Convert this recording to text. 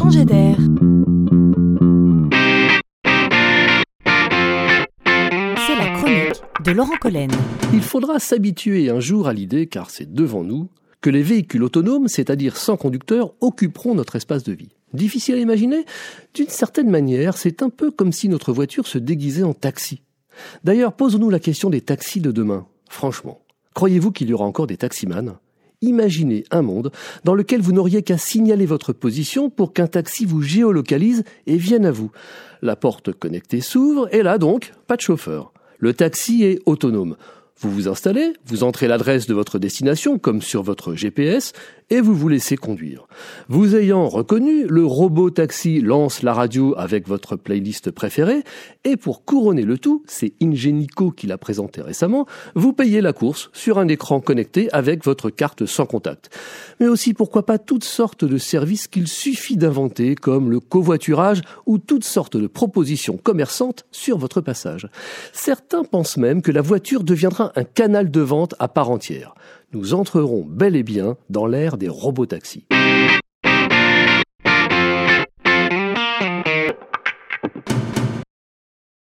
changer d'air. C'est la chronique de Laurent Collen. Il faudra s'habituer un jour à l'idée, car c'est devant nous, que les véhicules autonomes, c'est-à-dire sans conducteur, occuperont notre espace de vie. Difficile à imaginer? D'une certaine manière, c'est un peu comme si notre voiture se déguisait en taxi. D'ailleurs, posons-nous la question des taxis de demain. Franchement, croyez-vous qu'il y aura encore des taximans? Imaginez un monde dans lequel vous n'auriez qu'à signaler votre position pour qu'un taxi vous géolocalise et vienne à vous. La porte connectée s'ouvre et là donc, pas de chauffeur. Le taxi est autonome. Vous vous installez, vous entrez l'adresse de votre destination comme sur votre GPS et vous vous laissez conduire. Vous ayant reconnu, le robot taxi lance la radio avec votre playlist préférée et pour couronner le tout, c'est Ingenico qui l'a présenté récemment, vous payez la course sur un écran connecté avec votre carte sans contact. Mais aussi pourquoi pas toutes sortes de services qu'il suffit d'inventer comme le covoiturage ou toutes sortes de propositions commerçantes sur votre passage. Certains pensent même que la voiture deviendra un canal de vente à part entière. Nous entrerons bel et bien dans l'ère des robotaxis.